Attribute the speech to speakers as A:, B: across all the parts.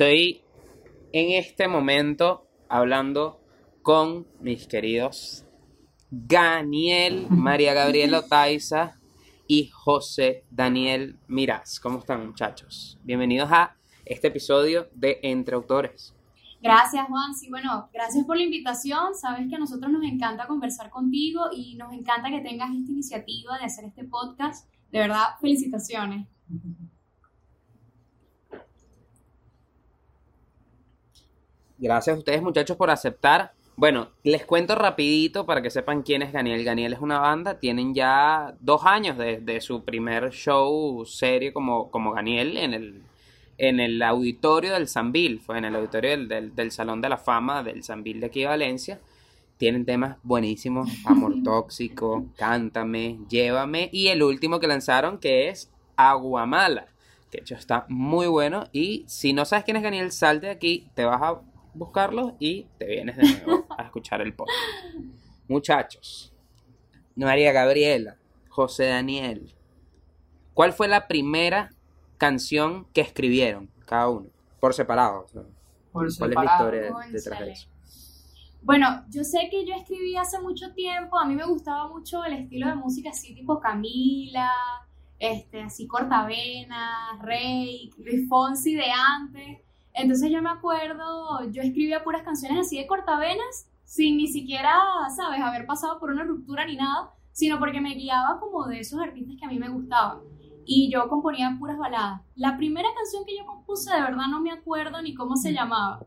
A: Estoy en este momento hablando con mis queridos Daniel, María Gabriela Otaiza y José Daniel Miraz. ¿Cómo están muchachos? Bienvenidos a este episodio de Entre Autores.
B: Gracias, Juan. Sí, bueno, gracias por la invitación. Sabes que a nosotros nos encanta conversar contigo y nos encanta que tengas esta iniciativa de hacer este podcast. De verdad, felicitaciones.
A: Gracias a ustedes muchachos por aceptar. Bueno, les cuento rapidito para que sepan quién es Ganiel. Ganiel es una banda, tienen ya dos años de, su primer show serie como, como Ganiel en el, en el auditorio del Sambil, fue en el auditorio del, del, Salón de la Fama del Sambil de aquí de Valencia. Tienen temas buenísimos, Amor Tóxico, Cántame, Llévame y el último que lanzaron que es Aguamala, que de hecho está muy bueno y si no sabes quién es Ganiel, salte de aquí, te vas a buscarlos y te vienes de nuevo a escuchar el podcast. Muchachos, María Gabriela, José Daniel, ¿cuál fue la primera canción que escribieron cada uno? Por separado. ¿Cuál es la historia detrás de eso?
B: Bueno, yo sé que yo escribí hace mucho tiempo, a mí me gustaba mucho el estilo de música así tipo Camila, este, así Cortavena, Rey, Luis Fonsi de antes. Entonces yo me acuerdo, yo escribía puras canciones así de cortavenas, sin ni siquiera, sabes, haber pasado por una ruptura ni nada, sino porque me guiaba como de esos artistas que a mí me gustaban. Y yo componía puras baladas. La primera canción que yo compuse, de verdad no me acuerdo ni cómo se llamaba,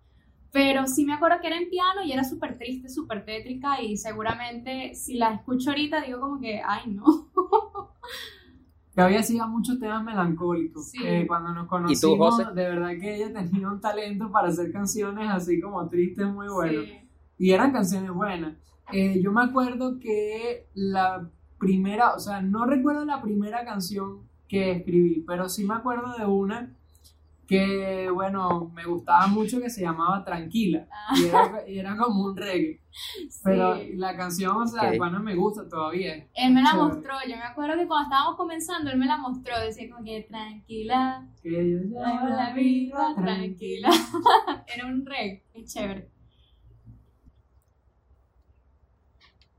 B: pero sí me acuerdo que era en piano y era súper triste, súper tétrica y seguramente si la escucho ahorita digo como que, ay no.
C: había hacía muchos temas melancólicos. cuando nos conocimos, de verdad que ella tenía un talento para hacer canciones así como tristes, muy buenas. Y eran canciones buenas. Eh, yo me acuerdo que la primera, o sea, no recuerdo la primera canción que escribí, pero sí me acuerdo de una que, bueno, me gustaba mucho que se llamaba Tranquila. Y, era, ah. como un reggae. Pero la canción, o sea, bueno, me gusta todavía.
B: Él me la mostró. Yo me acuerdo que cuando estábamos comenzando, él me la mostró. Decía como que tranquila. Que yo la vida tranquila. era un reggae. Es chévere.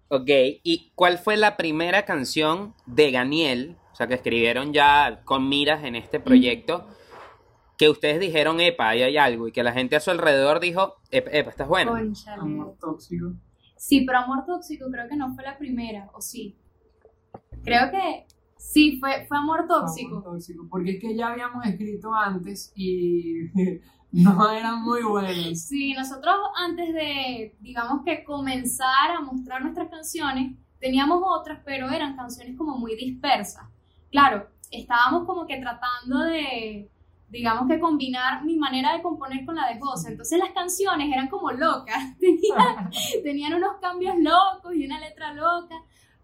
A: Ok, ¿y cuál fue la primera canción de Daniel? O sea, que escribieron ya con miras en este proyecto que ustedes dijeron, epa, ahí hay algo, y que la gente a su alrededor dijo, epa, epa estás bueno.
C: Amor tóxico.
B: Sí, pero amor tóxico creo que no fue la primera, ¿o sí? Creo que sí, fue, fue amor tóxico.
C: Amor tóxico, porque es que ya habíamos escrito antes y no eran muy buenos.
B: Sí, nosotros antes de, digamos que comenzar a mostrar nuestras canciones, teníamos otras, pero eran canciones como muy dispersas. Claro, estábamos como que tratando de digamos que combinar mi manera de componer con la de José. Entonces las canciones eran como locas, tenían, unos cambios locos y una letra loca.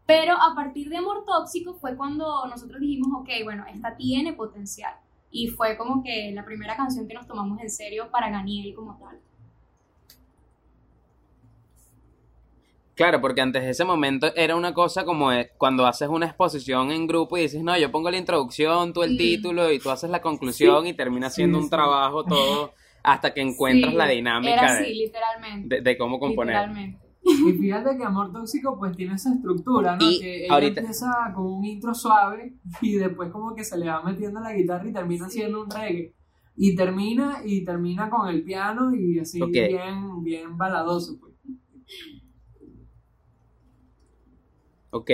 B: Pero a partir de Amor Tóxico fue cuando nosotros dijimos, ok, bueno, esta tiene potencial. Y fue como que la primera canción que nos tomamos en serio para Ganiel como tal.
A: Claro, porque antes de ese momento era una cosa como cuando haces una exposición en grupo y dices, no, yo pongo la introducción, tú el título y tú haces la conclusión y termina siendo un trabajo todo hasta que encuentras la dinámica
B: de, literalmente.
A: De, cómo componer.
C: Literalmente. Y fíjate que Amor Tóxico pues tiene esa estructura, ¿no? que ella empieza con un intro suave y después como que se le va metiendo la guitarra y termina siendo un reggae. Y termina y termina con el piano y así bien, bien baladoso pues.
A: Ok,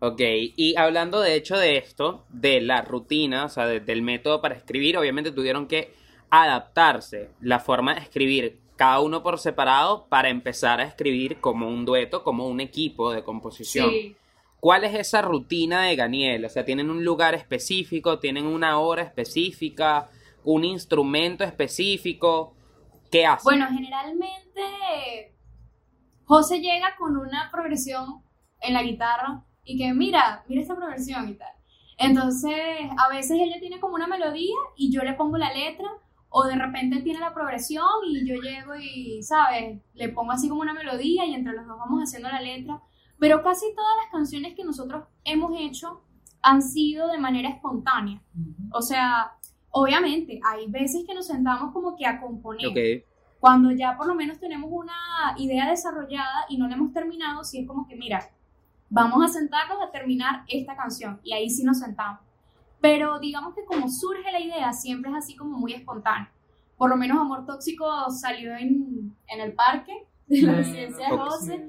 A: ok. Y hablando de hecho de esto, de la rutina, o sea, del método para escribir, obviamente tuvieron que adaptarse la forma de escribir cada uno por separado para empezar a escribir como un dueto, como un equipo de composición. Sí. ¿Cuál es esa rutina de Ganiel? O sea, ¿tienen un lugar específico? ¿Tienen una hora específica? ¿Un instrumento específico? ¿Qué hacen?
B: Bueno, generalmente José llega con una progresión en la guitarra y que mira, mira esta progresión y tal. Entonces, a veces ella tiene como una melodía y yo le pongo la letra, o de repente tiene la progresión y yo llego y, ¿sabes? Le pongo así como una melodía y entre los dos vamos haciendo la letra. Pero casi todas las canciones que nosotros hemos hecho han sido de manera espontánea. O sea, Obviamente, hay veces que nos sentamos como que a componer. Cuando ya por lo menos tenemos una idea desarrollada y no la hemos terminado, sí es como que, mira, vamos a sentarnos a terminar esta canción y ahí sí nos sentamos. Pero digamos que como surge la idea, siempre es así como muy espontáneo. Por lo menos Amor Tóxico salió en, en el parque de la residencia de José.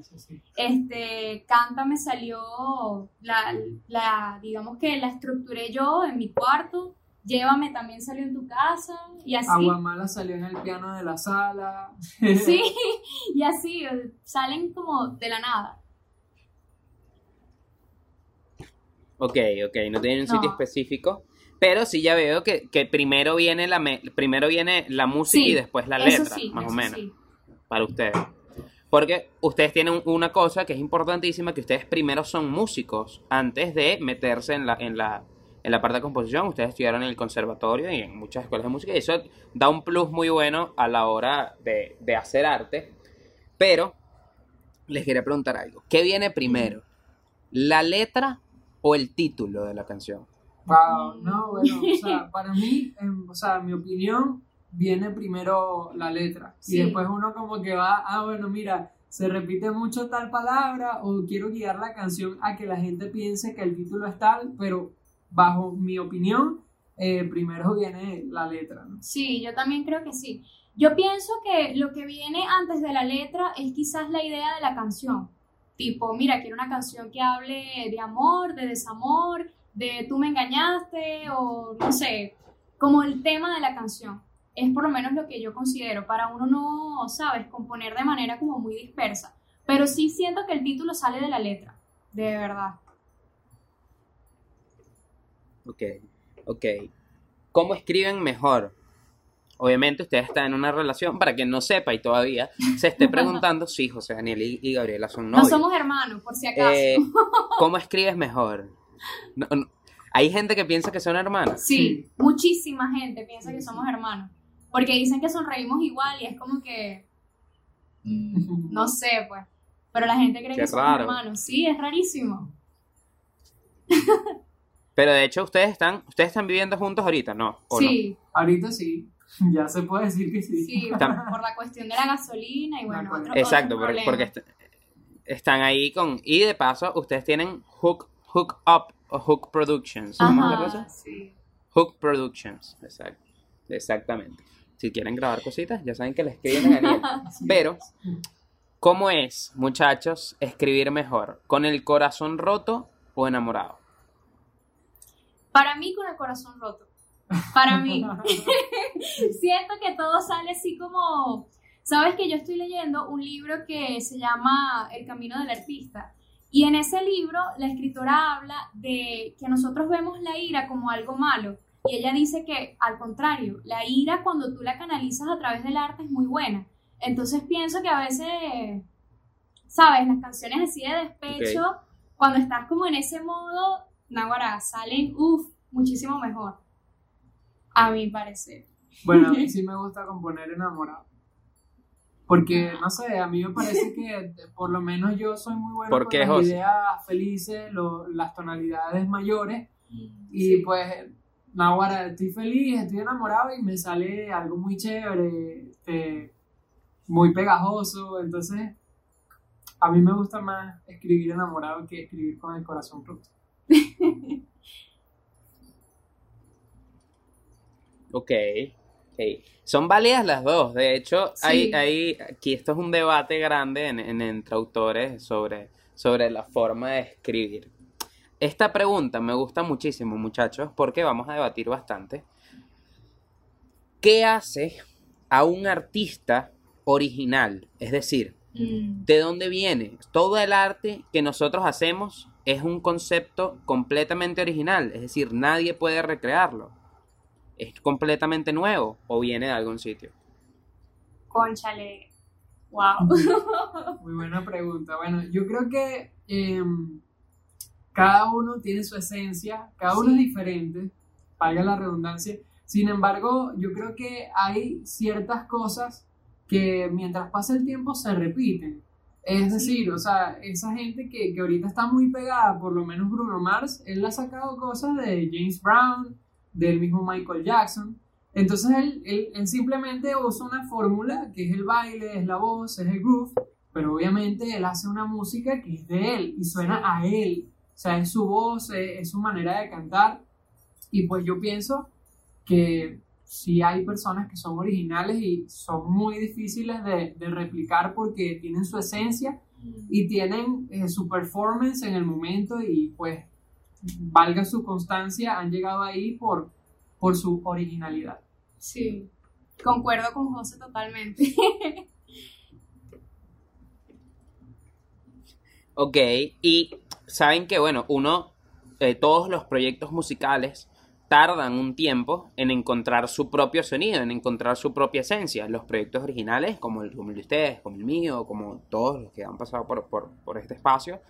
B: Este, Cántame salió, la, la, digamos que la estructuré yo en mi cuarto. Llévame también salió en tu casa y así.
C: Aguamala salió en el piano de la sala.
B: Sí, y así, salen como de la nada.
A: Ok, ok, no tienen un sitio específico. Pero sí ya veo que, primero viene la primero viene la música y después la letra, más o menos. Para ustedes. Porque ustedes tienen una cosa que es importantísima, que ustedes primero son músicos antes de meterse en la, en la, en la parte de composición. Ustedes estudiaron en el conservatorio y en muchas escuelas de música y eso da un plus muy bueno a la hora de, de hacer arte. Pero les quería preguntar algo. ¿Qué viene primero? ¿La letra o el título de la canción?
C: Wow, no, bueno, o sea, para mí, o sea, mi opinión, viene primero la letra. Y después uno como que va, ah, bueno, mira, se repite mucho tal palabra o quiero guiar la canción a que la gente piense que el título es tal, pero bajo mi opinión, eh, primero viene la letra. ¿no?
B: Sí, yo también creo que sí. Yo pienso que lo que viene antes de la letra es quizás la idea de la canción. Tipo, mira, quiero una canción que hable de amor, de desamor, de tú me engañaste o no sé, como el tema de la canción. Es por lo menos lo que yo considero. Para uno no, sabes, componer de manera como muy dispersa. Pero sí siento que el título sale de la letra, de verdad.
A: Ok, ok. ¿Cómo escriben mejor? Obviamente usted está en una relación, para quien no sepa y todavía se esté preguntando, sí, José Daniel y, Gabriela son novios.
B: No somos hermanos, por si acaso.
A: Eh, ¿Cómo escribes mejor? ¿Hay gente que piensa que son hermanos?
B: Sí, muchísima gente piensa que somos hermanos. Porque dicen que sonreímos igual y es como que... Mm, no sé, pues. Pero la gente cree que somos hermanos. Sí, es rarísimo.
A: Pero de hecho, ustedes están, ustedes están viviendo juntos ahorita, ¿no?
B: sí.
C: Ahorita sí. Ya se puede decir que sí.
B: Sí, por, la cuestión de la gasolina y bueno, otro,
A: Exacto, porque, están ahí con... Y de paso, ustedes tienen Hook, hook Up o Hook Productions.
B: Ajá, sí.
A: Hook Productions, exacto. Exactamente. Si quieren grabar cositas, ya saben que le escriben a Daniel. Pero, ¿cómo es, muchachos, escribir mejor? ¿Con el corazón roto o enamorado?
B: Para mí, con el corazón roto para mí. Siento que todo sale así como, sabes que yo estoy leyendo un libro que se llama El Camino del Artista. Y en ese libro la escritora habla de que nosotros vemos la ira como algo malo. Y ella dice que al contrario, la ira cuando tú la canalizas a través del arte es muy buena. Entonces pienso que a veces, sabes, las canciones así de despecho, cuando estás como en ese modo, naguará, salen, uff, muchísimo mejor. A mi parecer.
C: Bueno, a mí sí me gusta componer enamorado. Porque, no sé, a mí me parece que por lo menos yo soy muy bueno con las ideas felices, las tonalidades mayores. Y pues, ahora estoy feliz, estoy enamorado y me sale algo muy chévere, este, muy pegajoso. Entonces, a mí me gusta más escribir enamorado que escribir con el corazón roto.
A: Ok, Son válidas las dos. De hecho, hay, hay, aquí esto es un debate grande en, entre autores sobre, sobre la forma de escribir. Esta pregunta me gusta muchísimo, muchachos, porque vamos a debatir bastante. ¿Qué hace a un artista original? Es decir, mm. ¿de dónde viene? Todo el arte que nosotros hacemos es un concepto completamente original, es decir, nadie puede recrearlo. ¿Es completamente nuevo o viene de algún sitio?
B: Conchale. Wow.
C: Muy buena pregunta. Bueno, yo creo que em, cada uno tiene su esencia, cada uno es diferente, valga la redundancia. Sin embargo, yo creo que hay ciertas cosas que mientras pasa el tiempo se repiten. Es decir, o sea, esa gente que, que ahorita está muy pegada, por lo menos Bruno Mars, él ha sacado cosas de James Brown, del mismo Michael Jackson. Entonces él, él, simplemente usa una fórmula que es el baile, es la voz, es el groove, pero obviamente él hace una música que es de él y suena a él. O sea, es su voz, es, su manera de cantar. Y pues yo pienso que sí hay personas que son originales y son muy difíciles de, de replicar porque tienen su esencia y tienen eh, su performance en el momento y pues valga su constancia, han llegado ahí por, por su originalidad.
B: Sí, concuerdo con José totalmente.
A: ok, y saben que, bueno, uno, eh, todos los proyectos musicales tardan un tiempo en encontrar su propio sonido, en encontrar su propia esencia. Los proyectos originales, como el, como de ustedes, como el mío, como todos los que han pasado por, por este espacio.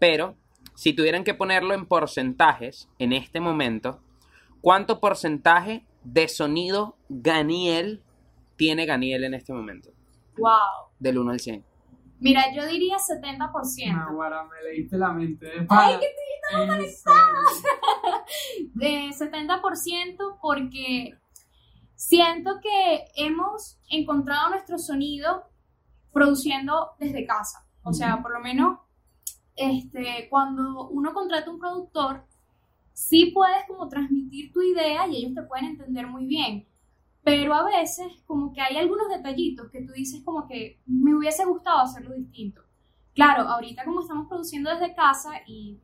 A: Pero si tuvieran que ponerlo en porcentajes en este momento, ¿cuánto porcentaje de sonido Ganiel tiene Ganiel en este momento?
B: Wow.
A: Del 1 al 100.
B: Mira, yo diría 70%.
C: No, me leíste la mente.
B: ¡Ay, que conectada! De 70% porque siento que hemos encontrado nuestro sonido produciendo desde casa. O sea, por lo menos este, cuando uno contrata un productor, sí puedes como transmitir tu idea y ellos te pueden entender muy bien. Pero a veces como que hay algunos detallitos que tú dices como que me hubiese gustado hacerlo distinto. Claro, ahorita como estamos produciendo desde casa y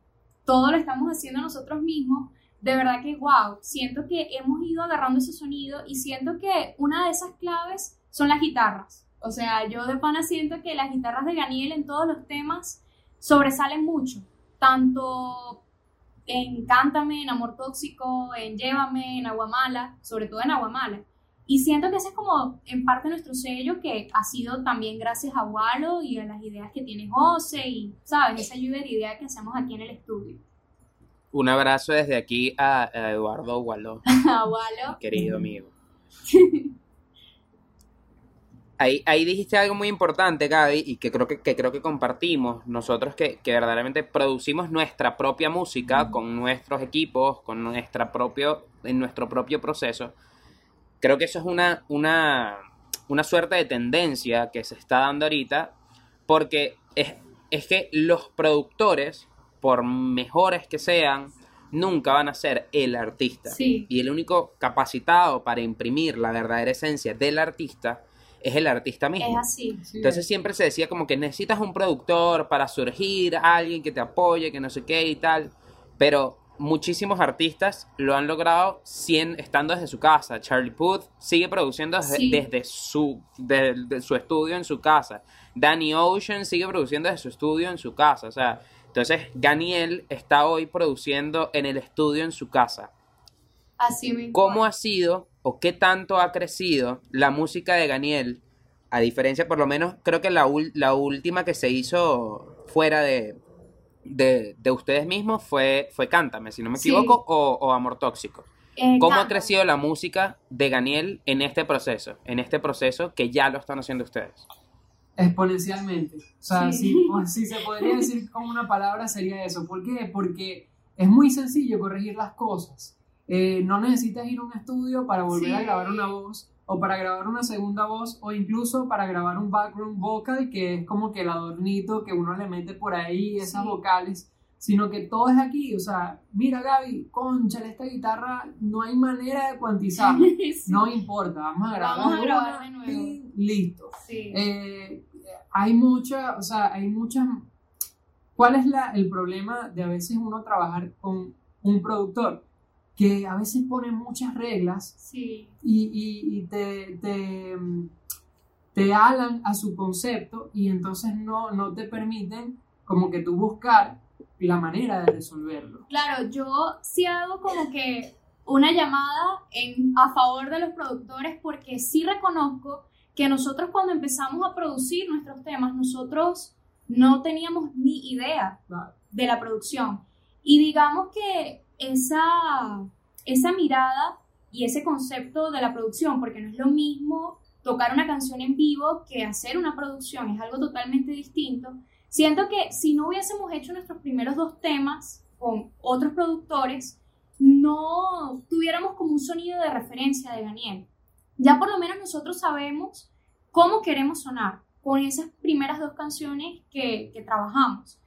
B: todo lo estamos haciendo nosotros mismos, de verdad que wow, siento que hemos ido agarrando ese sonido y siento que una de esas claves son las guitarras. O sea, yo de pana siento que las guitarras de Ganiel en todos los temas sobresalen mucho, tanto en Cántame, en Amor Tóxico, en Llévame, en Aguamala, sobre todo en Aguamala. Y siento que ese es como en parte nuestro sello que ha sido también gracias a Walo y a las ideas que tiene José y, ¿sabes? Esa lluvia de ideas que hacemos aquí en el estudio.
A: Un abrazo desde aquí a, Eduardo Walo.
B: a Walo.
A: Querido amigo. Ahí, dijiste algo muy importante, Gaby, y que creo que, creo que compartimos nosotros que, verdaderamente producimos nuestra propia música con nuestros equipos, con nuestra propio, en nuestro propio proceso. Creo que eso es una, una, una suerte de tendencia que se está dando ahorita, porque es, es que los productores, por mejores que sean, nunca van a ser el artista. Y el único capacitado para imprimir la verdadera esencia del artista es el artista mismo.
B: Es así.
A: Entonces siempre se decía como que necesitas un productor para surgir, alguien que te apoye, que no sé qué y tal. Pero muchísimos artistas lo han logrado estando desde su casa. Charlie Puth sigue produciendo desde, su, su estudio en su casa. Danny Ocean sigue produciendo desde su estudio en su casa. O sea, entonces Daniel está hoy produciendo en el estudio en su casa.
B: Así mismo.
A: ¿Cómo ha sido o qué tanto ha crecido la música de Daniel, a diferencia, por lo menos, creo que la, la última que se hizo fuera de, de, ustedes mismos fue, fue Cántame, si no me equivoco, o, Amor Tóxico. Eh, ¿Cómo ha crecido la música de Daniel en este proceso, en este proceso que ya lo están haciendo ustedes?
C: Exponencialmente. O sea, si, si se podría decir con una palabra sería eso. ¿Por qué? Porque es muy sencillo corregir las cosas. Eh, no necesitas ir a un estudio para volver a grabar una voz o para grabar una segunda voz o incluso para grabar un background vocal que es como que el adornito que uno le mete por ahí, esas vocales, sino que todo es aquí, o sea, mira Gaby, concha, esta guitarra no hay manera de cuantizarla, no importa, vamos a grabar,
B: vamos a grabar de nuevo.
C: listo. Eh, hay mucha, o sea, hay muchas... ¿Cuál es la, el problema de a veces uno trabajar con un productor? Que a veces pone muchas reglas y, y, te, te, te, alan a su concepto y entonces no, no te permiten como que tú buscar la manera de resolverlo.
B: Claro, yo sí hago como que una llamada en, a favor de los productores porque sí reconozco que nosotros cuando empezamos a producir nuestros temas, nosotros no teníamos ni idea de la producción. Y digamos que esa, esa mirada y ese concepto de la producción, porque no es lo mismo tocar una canción en vivo que hacer una producción, es algo totalmente distinto. Siento que si no hubiésemos hecho nuestros primeros dos temas con otros productores, no tuviéramos como un sonido de referencia de Daniel. Ya por lo menos nosotros sabemos cómo queremos sonar con esas primeras dos canciones que, que trabajamos.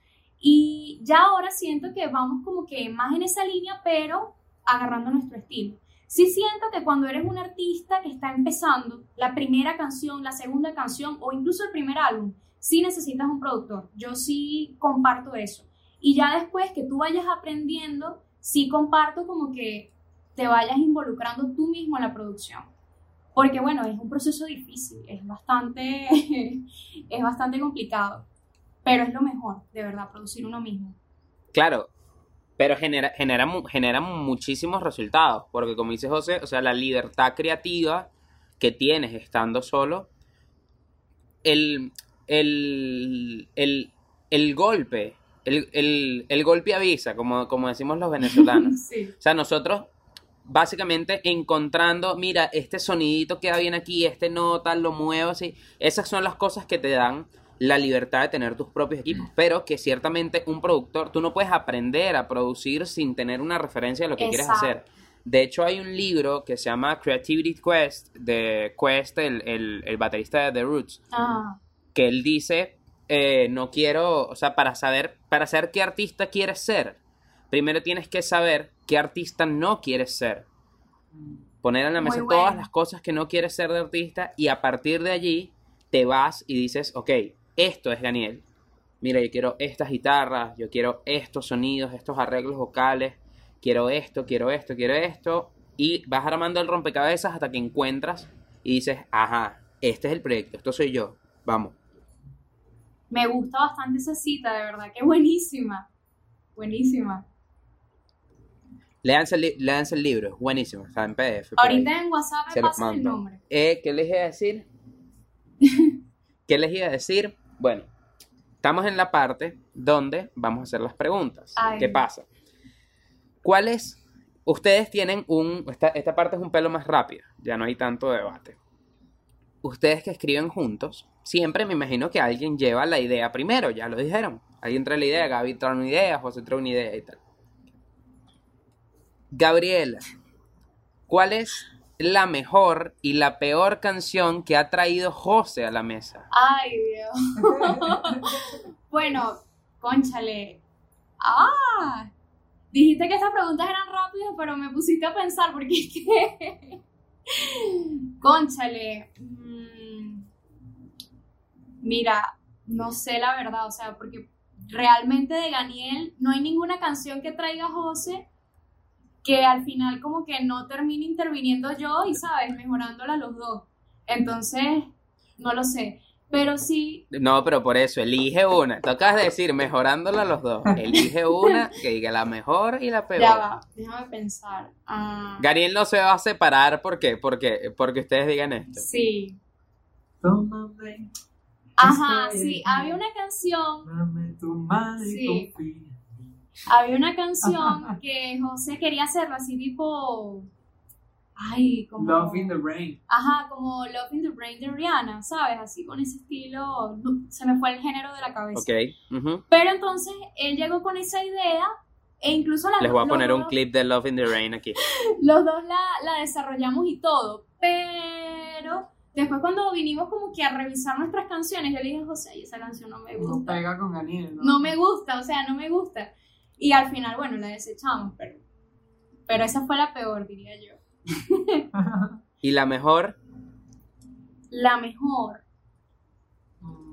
B: Y ya ahora siento que vamos como que más en esa línea, pero agarrando nuestro estilo. Sí siento que cuando eres un artista que está empezando, la primera canción, la segunda canción o incluso el primer álbum, sí necesitas un productor. Yo sí comparto eso. Y ya después que tú vayas aprendiendo, sí comparto como que te vayas involucrando tú mismo en la producción. Porque bueno, es un proceso difícil, es bastante, es bastante complicado, pero es lo mejor, de verdad, producir uno mismo.
A: Claro, pero genera, genera, genera muchísimos resultados, porque como dice José, o sea, la libertad creativa que tienes estando solo, el, el, el, el golpe, el, el, golpe avisa, como, como decimos los venezolanos. O sea, nosotros básicamente encontrando, mira, este sonidito queda bien aquí, este nota, lo muevo así. Esas son las cosas que te dan la libertad de tener tus propios equipos, pero que ciertamente un productor, tú no puedes aprender a producir sin tener una referencia de lo que quieres hacer. De hecho, hay un libro que se llama Creativity Quest, de Quest, el, el, baterista de The Roots, ah. que él dice, eh, no quiero, o sea, para saber, para saber qué artista quieres ser, primero tienes que saber qué artista no quieres ser. Poner en la mesa todas las cosas que no quieres ser de artista y a partir de allí te vas y dices, ok, esto es Daniel. Mira, yo quiero estas guitarras, yo quiero estos sonidos, estos arreglos vocales, quiero esto, quiero esto, quiero esto. Y vas armando el rompecabezas hasta que encuentras y dices, ajá, este es el proyecto, esto soy yo, vamos.
B: Me gusta bastante esa cita, de verdad, que buenísima, buenísima.
A: Leanse el, el libro, es buenísimo, está en PDF.
B: Ahorita en WhatsApp me pasa el nombre.
A: Eh, ¿Qué les iba a decir? ¿Qué les iba a decir? Bueno, estamos en la parte donde vamos a hacer las preguntas. ¿Qué pasa? ¿Cuáles? Ustedes tienen un... Esta, esta parte es un pelo más rápida, ya no hay tanto debate. Ustedes que escriben juntos, siempre me imagino que alguien lleva la idea primero, ya lo dijeron. Alguien trae la idea, Gaby trae una idea, José trae una idea y tal. Gabriela, ¿cuál es la mejor y la peor canción que ha traído José a la mesa?
B: Ay, Dios. bueno, conchale. Ah, dijiste que estas preguntas eran rápidas, pero me pusiste a pensar porque es que... conchale. Mm, mira, no sé la verdad, o sea, porque realmente de Daniel no hay ninguna canción que traiga José que al final como que no termine interviniendo yo y, ¿sabes? Mejorándola los dos. Entonces, no lo sé. Pero sí.
A: No, pero por eso, elige una. Tocas decir mejorándola los dos. Elige una que diga la mejor y la peor.
B: Ya va, déjame pensar. Ah.
A: Gariel no se va a separar, ¿por qué? Porque, porque ustedes digan esto.
B: Sí. Ajá, sí, había una canción. Dame tu sí había una canción que José quería hacerla así tipo... Ay, como...
C: Love in the Rain.
B: Ajá, como Love in the Rain de Rihanna, ¿sabes? Así con ese estilo, se me fue el género de la cabeza.
A: Ok.
B: Pero entonces él llegó con esa idea e incluso la...
A: Les voy a poner un clip de Love in the Rain aquí.
B: los dos la, la desarrollamos y todo, pero después cuando vinimos como que a revisar nuestras canciones, yo le dije a José, esa canción no me gusta.
C: No pega con Daniel,
B: ¿no? No me gusta, o sea, no me gusta. Y al final, bueno, la desechamos, pero, pero esa fue la peor, diría yo.
A: ¿Y la mejor?
B: La mejor.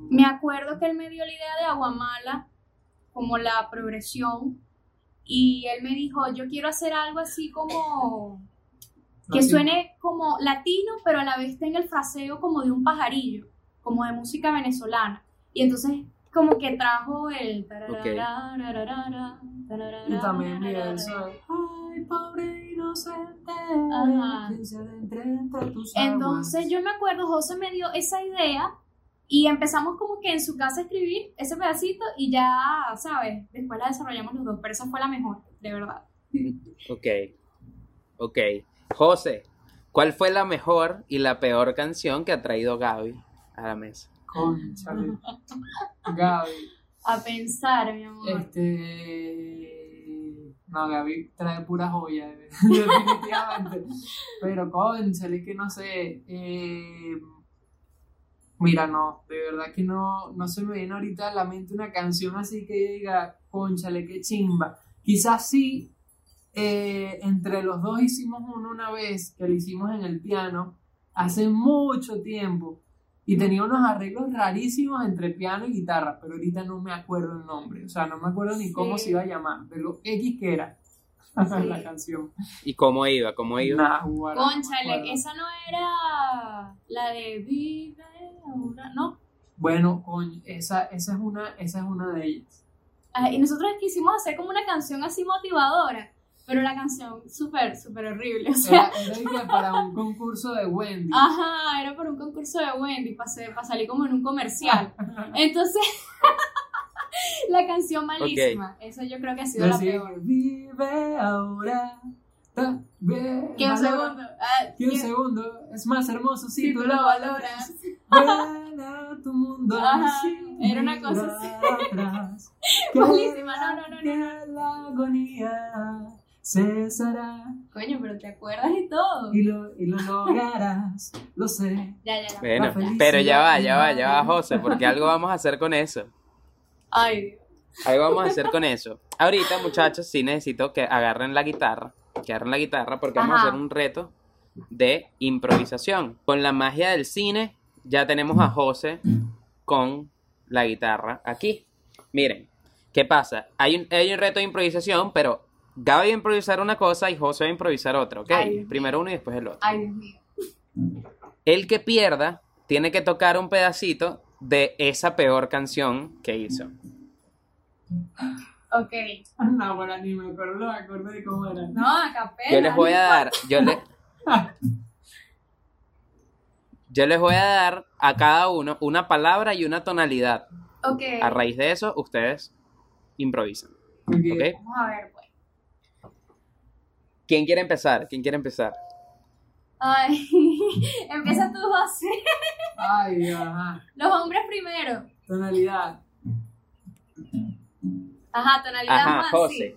B: Me acuerdo que él me dio la idea de Aguamala como la progresión y él me dijo, yo quiero hacer algo así como que suene como latino, pero a la vez tenga el fraseo como de un pajarillo, como de música venezolana. Y entonces como que trajo el...
C: Y también eso. Ay, pobre inocente.
B: Entonces yo me acuerdo, José me dio esa idea y empezamos como que en su casa a escribir ese pedacito y ya, ¿sabes? Después la desarrollamos los dos, pero esa fue la mejor, de verdad.
A: Ok, ok. José, ¿cuál fue la mejor y la peor canción que ha traído Gaby a la mesa?
C: Conchale. Gaby.
B: A pensar, mi amor.
C: Este. No, Gaby trae pura joya, definitivamente. Pero, conchale, que no sé. Eh, mira, no, de verdad que no, no se me viene ahorita a la mente una canción así que diga, conchale, qué chimba. Quizás sí, eh, entre los dos hicimos uno una vez, que lo hicimos en el piano, hace mucho tiempo. Y tenía unos arreglos rarísimos entre piano y guitarra, pero ahorita no me acuerdo el nombre. O sea, no me acuerdo ni cómo se iba a llamar, pero X que era la canción.
A: ¿Y cómo iba? ¿Cómo iba?
B: Conchale, esa no era la de Vive ahora, ¿no?
C: Bueno, coño, esa, esa, es una, esa es una de ellas.
B: Ah, y nosotros quisimos hacer como una canción así motivadora. Pero la canción súper, súper horrible. O sea,
C: era, para un concurso de Wendy.
B: Ajá, era para un concurso de Wendy, para, para salir como en un comercial. Entonces, la canción malísima. Eso yo creo que ha sido la peor.
C: Vive ahora.
B: Que un segundo. Ah,
C: que un segundo es más hermoso si, tú, lo valoras. Buena tu mundo.
B: Ajá, era una cosa así. Malísima, no, no, no, no.
C: La agonía cesará.
B: Coño, pero te acuerdas y todo.
C: Y lo, y lo lograrás, lo sé.
B: Ya, ya, ya.
A: Bueno, pero ya va, ya va, ya va, José, porque algo vamos a hacer con eso.
B: Ay, Dios.
A: Algo vamos a hacer con eso. Ahorita, muchachos, sí necesito que agarren la guitarra, que agarren la guitarra porque vamos a hacer un reto de improvisación. Con la magia del cine, ya tenemos a José con la guitarra aquí. Miren, ¿qué pasa? Hay un, hay un reto de improvisación, pero Gaby va a improvisar una cosa y José va a improvisar otra, ¿ok? Primero uno y después el otro.
B: Ay, Dios mío.
A: El que pierda tiene que tocar un pedacito de esa peor canción que hizo.
B: Ok.
C: No, bueno, ni me acuerdo los acordes de cómo era.
B: No, a capela.
A: Yo les voy a dar, yo les, yo les voy a dar a cada uno una palabra y una tonalidad.
B: Ok.
A: A raíz de eso, ustedes improvisan.
C: Okay.
B: Vamos a ver.
A: ¿Quién quiere empezar? ¿Quién quiere empezar?
B: Ay, empieza tú, José.
C: Ay, ajá.
B: Los hombres primero.
C: Tonalidad.
B: Ajá, tonalidad
A: Ajá,
B: más,
A: José.
B: sí.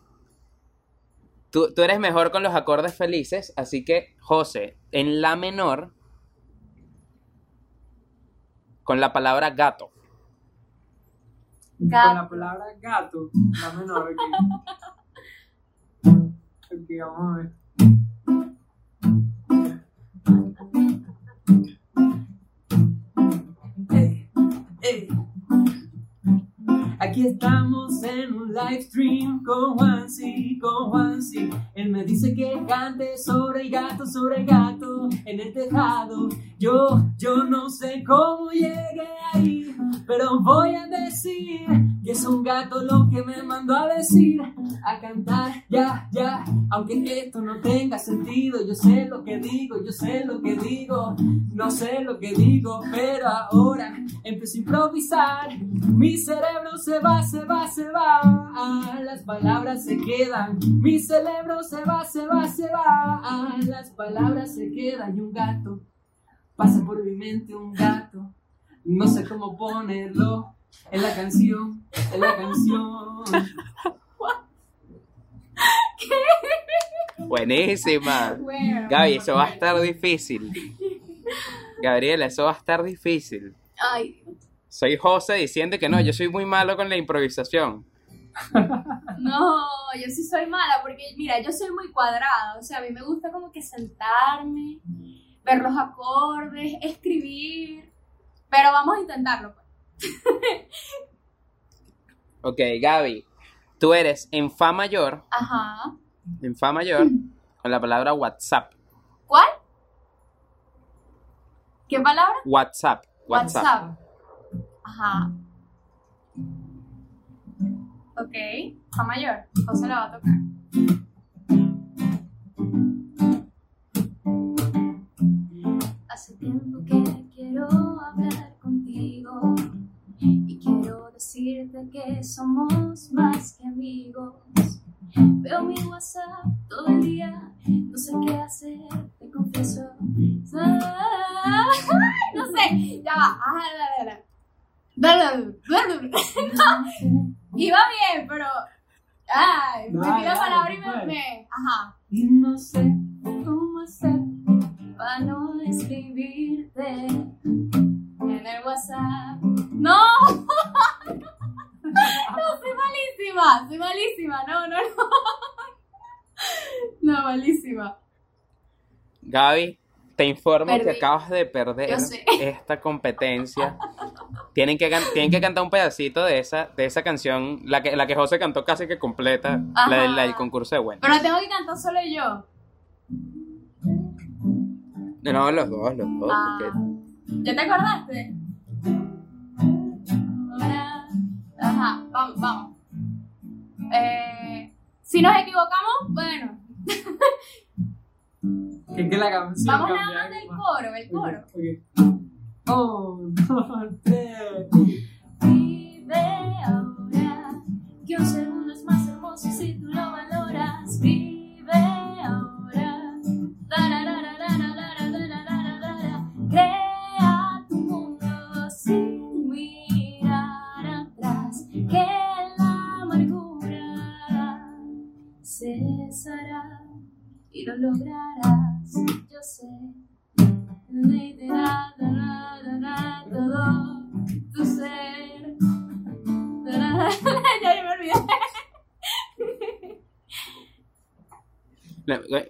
A: Tú, tú eres mejor con los acordes felices, así que, José, en la menor, con la palabra gato.
B: Gato.
C: Con la palabra gato, la menor aquí. Aquí estamos en un live stream con Juansi, con Juansi. Él me dice que cante sobre el gato, sobre el gato en el tejado. Yo, yo no sé cómo llegué ahí, pero voy a decir que es un gato lo que me mandó a decir, a cantar, ya, ya. Aunque esto no tenga sentido, yo sé lo que digo, yo sé lo que digo, no sé lo que digo, pero ahora empiezo a improvisar. Mi cerebro se va, se va, se va, las palabras se quedan. Mi cerebro se va, se va, se va, las palabras se quedan y un gato. Pasa por mi mente un gato, no sé cómo ponerlo en la canción, la canción.
A: Buenísima.
B: Bueno,
A: Gaby, eso va a estar difícil. Gabriela, eso va a estar difícil.
B: Ay,
A: Soy José diciendo que no, yo soy muy malo con la improvisación.
B: no, yo sí soy mala porque, mira, yo soy muy cuadrada. O sea, a mí me gusta como que sentarme, ver los acordes, escribir. Pero vamos a intentarlo, pues.
A: Ok, Gaby, tú eres en Fa mayor,
B: Ajá.
A: en Fa mayor, con la palabra WhatsApp.
B: ¿Cuál? ¿Qué palabra?
A: WhatsApp. WhatsApp.
B: Ajá. Ok, Fa mayor. José la va a tocar.
A: Informo que acabas de perder esta competencia. Tienen que, tienen que cantar un pedacito de esa, de esa canción, la que, la que José cantó casi que completa, la, del concurso de bueno.
B: Pero tengo que cantar solo yo.
A: No, los dos, los dos. Ah.
B: ¿Ya te acordaste? Ajá, vamos, vamos. Eh, si nos equivocamos, bueno.
C: ¿Qué que la canción?
B: Vamos nada más del coro, el coro. Okay,
C: Oh, no, tres.
B: Vive ahora, que un segundo es más hermoso si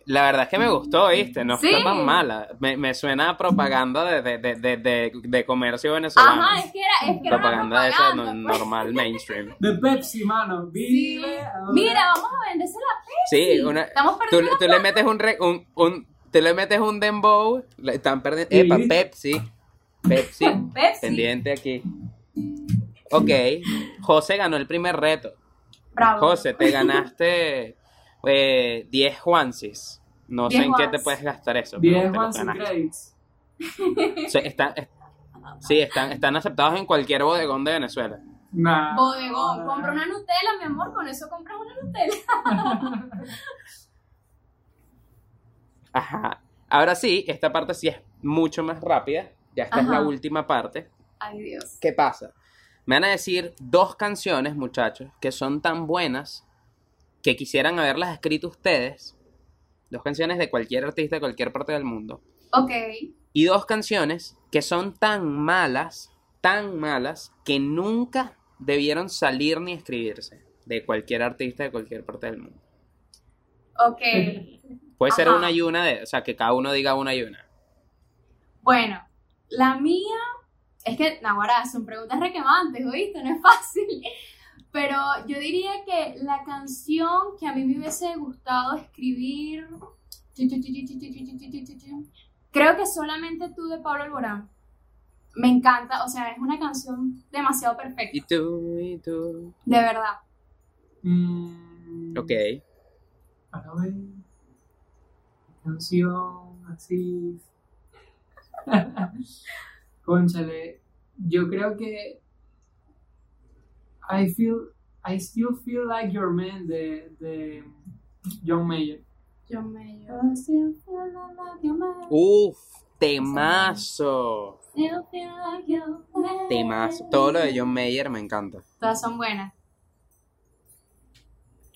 B: La,
A: verdad es que me gustó, ¿viste? No fue tan mala. Me, me suena a propaganda de, de, de, de, de comercio venezolano.
B: Ajá, es que era, es que
A: propaganda, era propaganda de esa normal, mainstream.
C: De Pepsi, mano. Vive
B: Mira, vamos a venderse la Pepsi.
A: Sí, una, Estamos tú, tú le metes un, re, un, un, tú le metes un dembow, están perdiendo. Epa, Pepsi. Pepsi. Pepsi. Pendiente aquí. Ok, José ganó el primer reto.
B: Bravo.
A: José, te ganaste eh, 10 Juansis. No sé en qué te puedes gastar eso.
C: 10 Juansis
A: sí, están, sí están, están aceptados en cualquier bodegón de Venezuela.
B: bodegón, compra una Nutella, mi amor, con eso compras una Nutella.
A: Ajá. Ahora sí, esta parte sí es mucho más rápida. Ya esta es la última parte.
B: Ay, Dios.
A: ¿Qué pasa? Me van a decir dos canciones, muchachos, que son tan buenas que quisieran haberlas escrito ustedes. Dos canciones de cualquier artista de cualquier parte del mundo.
B: Ok.
A: Y dos canciones que son tan malas, tan malas, que nunca debieron salir ni escribirse de cualquier artista de cualquier parte del mundo.
B: Ok.
A: Puede ser una y una, de, o sea, que cada uno diga una y una.
B: Bueno, la mía es que, Nahuara, son preguntas requemantes, ¿oíste? No es fácil. Pero yo diría que la canción que a mí me hubiese gustado escribir. Creo que solamente tú de Pablo Alborán. Me encanta, o sea, es una canción demasiado perfecta.
A: Y tú, y tú.
B: De verdad.
C: Mm.
A: Ok.
C: A ver. Canción así Conchale, yo creo que I feel I still feel like your man de, de John Mayer.
B: John Mayer.
A: Uf, temazo. Temazo. Todo lo de John Mayer me encanta.
B: Todas son buenas.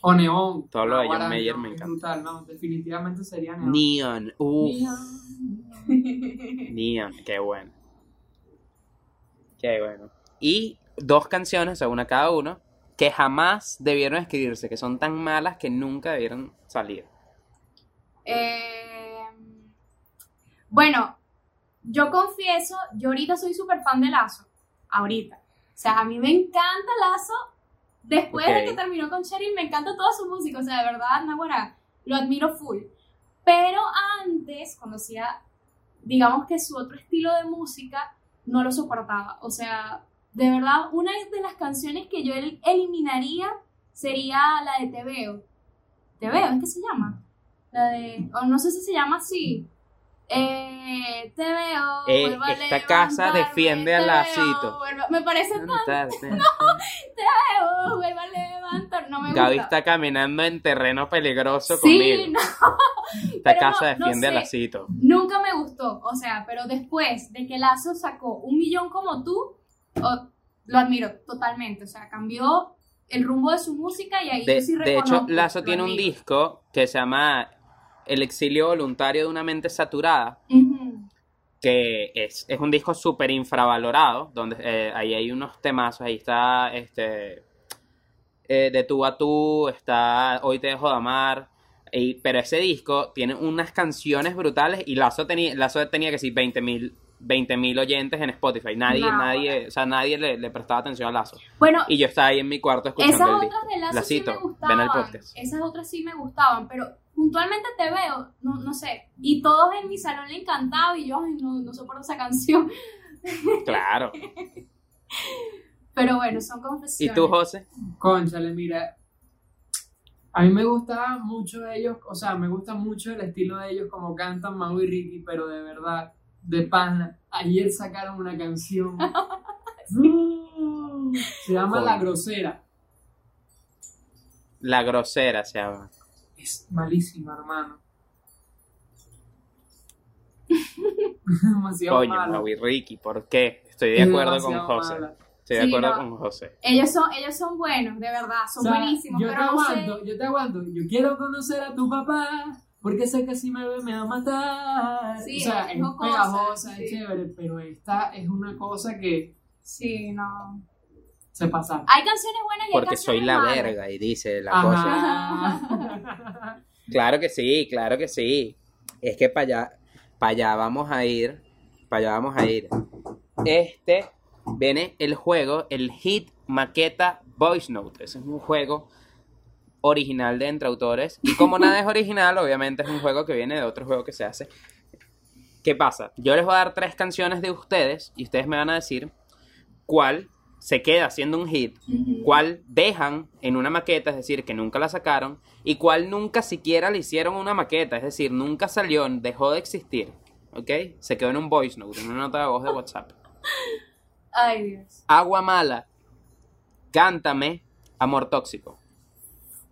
C: O Neon.
A: Todo lo de John Mayer me encanta.
C: Brutal, no, definitivamente sería Neon.
A: Neon, uff. Neon, qué bueno. Qué bueno. Y dos canciones, o una cada uno, que jamás debieron escribirse, que son tan malas que nunca debieron salir.
B: Eh, bueno, yo confieso, yo ahorita soy súper fan de Lazo. Ahorita. O sea, a mí me encanta Lazo. Después de que terminó con Cheryl, me encanta toda su música. O sea, de verdad, Nahuara, lo admiro full. Pero antes conocía digamos que su otro estilo de música no lo soportaba. O sea, de verdad, una de las canciones que yo eliminaría sería la de Te Veo. Te Veo, ¿es que se llama? La de, o no sé si se llama así. Eh, te veo.
A: Eh, esta casa defiende al lacito.
B: me parece tan. no, te veo, vuelvo a levantar. No me
A: Gaby está caminando en terreno peligroso sí,
B: No.
A: Esta casa defiende al lacito.
B: Nunca me gustó. O sea, pero después de que Lazo sacó un millón como tú, lo admiro totalmente. O sea, cambió el rumbo de su música y ahí
A: de,
B: sí
A: De hecho, Lazo tiene un disco que se llama El exilio voluntario de una mente saturada. Que es, un disco súper infravalorado, donde eh, ahí hay unos temas, ahí está este eh, de tú a tú, está Hoy te dejo de amar, pero ese disco tiene unas canciones brutales y Lazo tenía, Lazo tenía que decir 20 mil 20.000 oyentes en Spotify. Nadie, nadie, o sea, nadie le, prestaba atención a Lazo.
B: Bueno,
A: y yo estaba ahí en mi cuarto escuchando
B: esas
A: el
B: otras de Lazo sí me gustaban. Esas otras sí me gustaban, pero puntualmente te veo, no, no sé, y todos en mi salón le encantaba y yo no, no soporto esa canción.
A: Claro.
B: pero bueno, son confesiones.
A: ¿Y tú, José?
C: Conchale, mira, a mí me gusta mucho ellos, o sea, me gusta mucho el estilo de ellos como cantan Mau y Ricky, pero de verdad de pana. Ayer sacaron una canción. se llama La Grosera.
A: La Grosera se llama.
C: Es malísima, hermano. Demasiado
A: Coño, Ricky, ¿por qué? Estoy de acuerdo con José. Estoy de acuerdo con José.
B: Ellos son, ellos son buenos, de verdad, son buenísimos.
C: Yo te aguanto, yo te aguanto. Yo quiero conocer a tu papá. Porque sé que si me ve me va a matar.
B: Sí,
C: o sea,
B: es,
C: es pegajosa, es chévere, pero esta es una cosa que.
B: Sí, no.
C: Se pasa.
B: Hay canciones buenas y
A: Porque soy la verga y dice la cosa. claro que sí, claro que sí. Es que para allá, para allá vamos a ir. Para allá vamos a ir. Este viene el juego, el Hit Maqueta Voice Note. Ese es un juego original de entre autores. Y como nada es original, obviamente es un juego que viene de otro juego que se hace. ¿Qué pasa? Yo les voy a dar tres canciones de ustedes y ustedes me van a decir cuál se queda siendo un hit, cuál dejan en una maqueta, es decir, que nunca la sacaron, y cuál nunca siquiera le hicieron una maqueta, es decir, nunca salió, dejó de existir. ¿Ok? Se quedó en un voice note, en una nota de voz de WhatsApp.
B: Ay, Dios.
A: Agua mala. Cántame. Amor tóxico.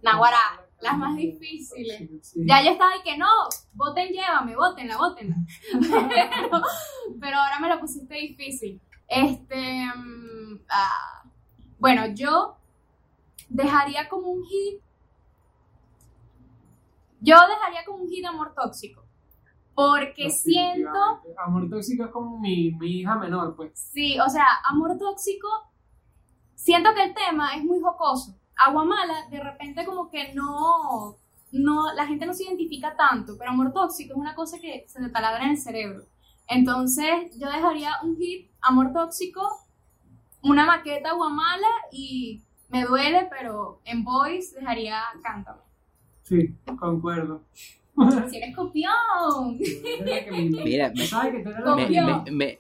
B: Naguará, las más difíciles. Ya yo estaba y que no, voten, llévame, votenla, votenla. pero, pero ahora me lo pusiste difícil. Este, mm, ah, bueno, yo dejaría como un hit. Yo dejaría como un hit amor tóxico. Porque siento.
C: Amor tóxico es como mi, mi hija menor, pues.
B: Sí, o sea, amor tóxico. Siento que el tema es muy jocoso agua mala, de repente como que no, no, la gente no se identifica tanto, pero amor tóxico es una cosa que se te taladra en el cerebro. Entonces yo dejaría un hit, amor tóxico, una maqueta agua mala y me duele, pero en voice dejaría cántame.
C: Sí, concuerdo.
B: Si eres copión.
A: Mira, me, me, me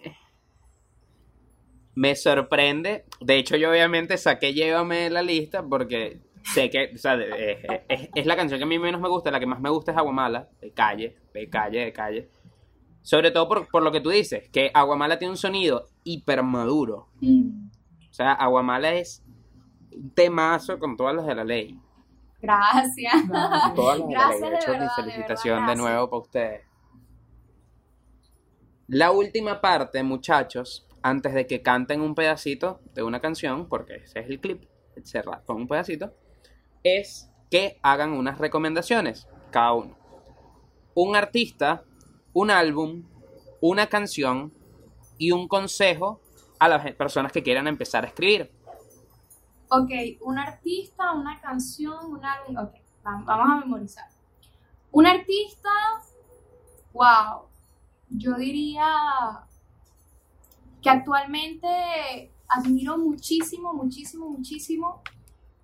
A: sorprende. De hecho, yo obviamente saqué Llévame la lista porque sé que, o sea, es, la canción que a mí menos me gusta, la que más me gusta es Aguamala, de calle, de calle, de calle. Sobre todo por, lo que tú dices, que Aguamala tiene un sonido hiper maduro. Mm. O sea, Aguamala es un temazo con todas las de la ley.
B: Gracias.
A: Todas las de la ley. De hecho, mi felicitación de, de nuevo para ustedes. La última parte, muchachos, antes de que canten un pedacito de una canción, porque ese es el clip, cerrar con un pedacito, es que hagan unas recomendaciones, cada uno. Un artista, un álbum, una canción y un consejo a las personas que quieran empezar a escribir.
B: Ok, un artista, una canción, un álbum. Ok, vamos a memorizar. Un artista, wow, yo diría que actualmente admiro muchísimo, muchísimo, muchísimo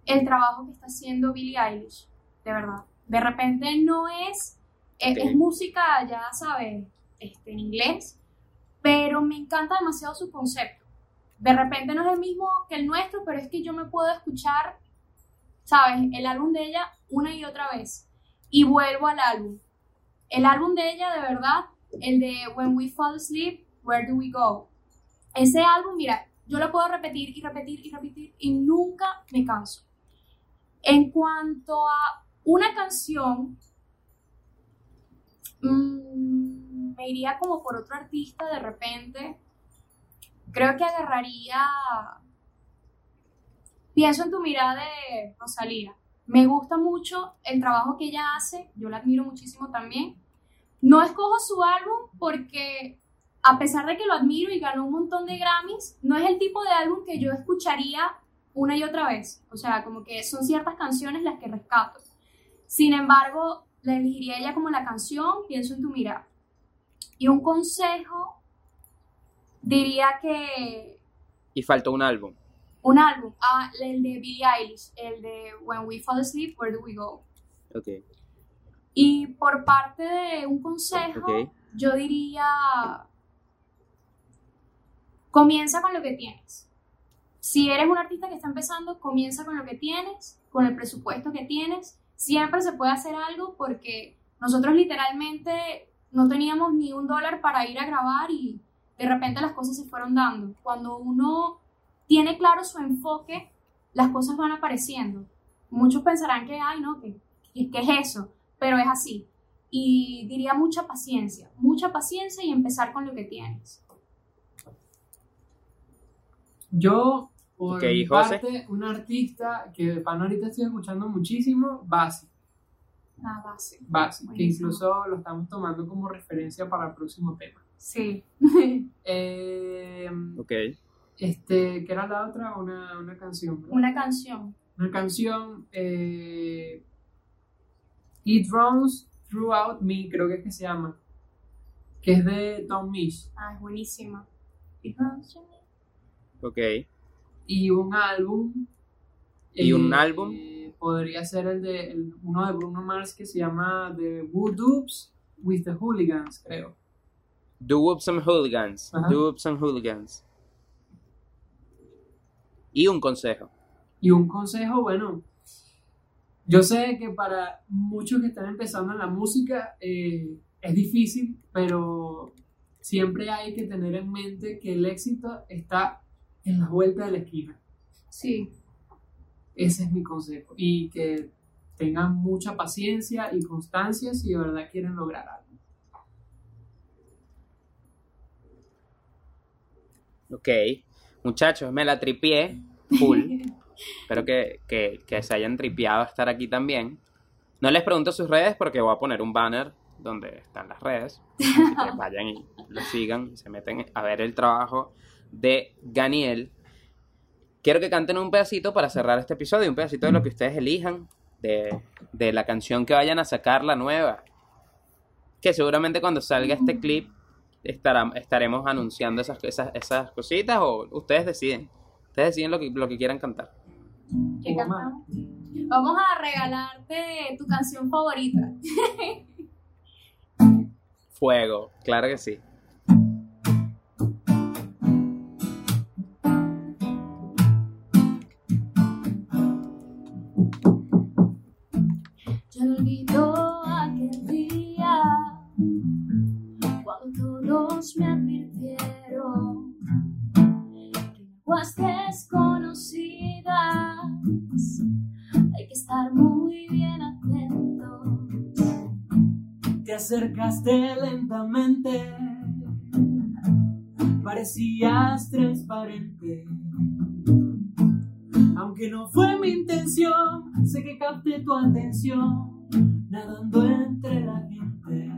B: el trabajo que está haciendo Billie Eilish, de verdad. De repente no es, eh, es, música, ya sabes, este, en inglés, pero me encanta demasiado su concepto. De repente no es el mismo que el nuestro, pero es que yo me puedo escuchar, sabes, el álbum de ella una y otra vez. Y vuelvo al álbum. El álbum de ella, de verdad, el de When We Fall Asleep, Where Do We Go? Ese álbum, mira, yo lo puedo repetir y repetir y repetir y nunca me canso. En cuanto a una canción, mm, me iría como por otro artista de repente. Creo que agarraría pienso en tu mirada de Rosalía. Me gusta mucho el trabajo que ella hace, yo la admiro muchísimo también. No escojo su álbum porque a pesar de que lo admiro y ganó un montón de Grammys, no es el tipo de álbum que yo escucharía una y otra vez. O sea, como que son ciertas canciones las que rescato. Sin embargo, la elegiría ella como la canción, pienso en tu mirada. Y un consejo, diría que...
A: Y faltó un álbum.
B: Un álbum, ah, el de Billie Eilish, el de When We Fall Asleep, Where Do We Go.
A: Ok.
B: Y por parte de un consejo, yo diría, comienza con lo que tienes. Si eres un artista que está empezando, comienza con lo que tienes, con el presupuesto que tienes. Siempre se puede hacer algo porque nosotros literalmente no teníamos ni un dólar para ir a grabar y de repente las cosas se fueron dando. Cuando uno tiene claro su enfoque, las cosas van apareciendo. Muchos pensarán que, ay, no, ¿qué, qué es eso? Pero es así. Y diría mucha paciencia, mucha paciencia y empezar con lo que tienes.
C: Yo, por mi parte, un artista que para ahorita estoy escuchando muchísimo, Basi.
B: Ah, Basi.
C: Basi, que incluso lo estamos tomando como referencia para el próximo tema.
B: Sí.
C: eh,
A: ok.
C: Este, ¿qué era la otra? Una, una canción.
B: Una canción.
C: Una canción. Eh, It Runs Throughout Me, creo que es que se llama. Que es de Tom Misch.
B: Ah, es buenísima. It Runs Me.
A: Ok.
C: Y un álbum.
A: ¿Y un eh, álbum?
C: Podría ser el de uno de Bruno Mars que se llama The Woodoops with the Hooligans, creo.
A: The Whoops and Hooligans. The Whoops and Hooligans. Y un consejo.
C: Y un consejo, bueno, yo sé que para muchos que están empezando en la música eh, es difícil, pero siempre hay que tener en mente que el éxito está en la vuelta de la esquina.
B: Sí.
C: Ese es mi consejo. Y que tengan mucha paciencia y constancia si de verdad quieren lograr algo.
A: Ok. Muchachos, me la tripié full. Espero que, que, se hayan tripeado estar aquí también. No les pregunto sus redes porque voy a poner un banner donde están las redes. Así que vayan y lo sigan y se meten a ver el trabajo de Ganiel. Quiero que canten un pedacito para cerrar este episodio, un pedacito de lo que ustedes elijan, de, de la canción que vayan a sacar, la nueva. Que seguramente cuando salga este clip estaremos anunciando esas, esas, esas cositas o ustedes deciden. Ustedes deciden lo que, lo que quieran cantar.
B: ¿Qué cantamos? Vamos a regalarte tu canción favorita.
A: Fuego, claro que sí.
C: Acercaste lentamente, parecías transparente. Aunque no fue mi intención, sé que capté tu atención, nadando entre la gente.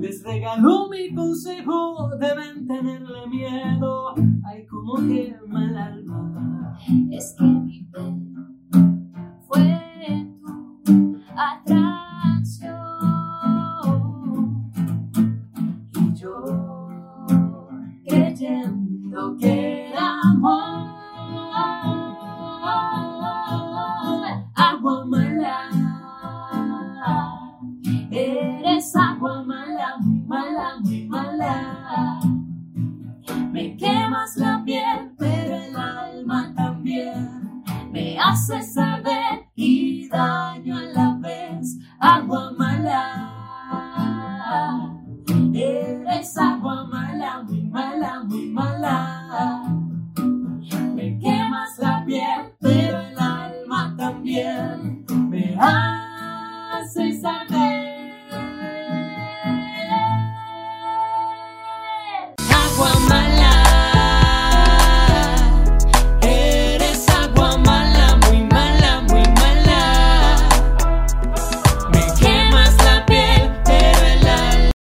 D: Les regaló mi consejo, deben tenerle miedo, hay como quema el alma.
E: Es que mi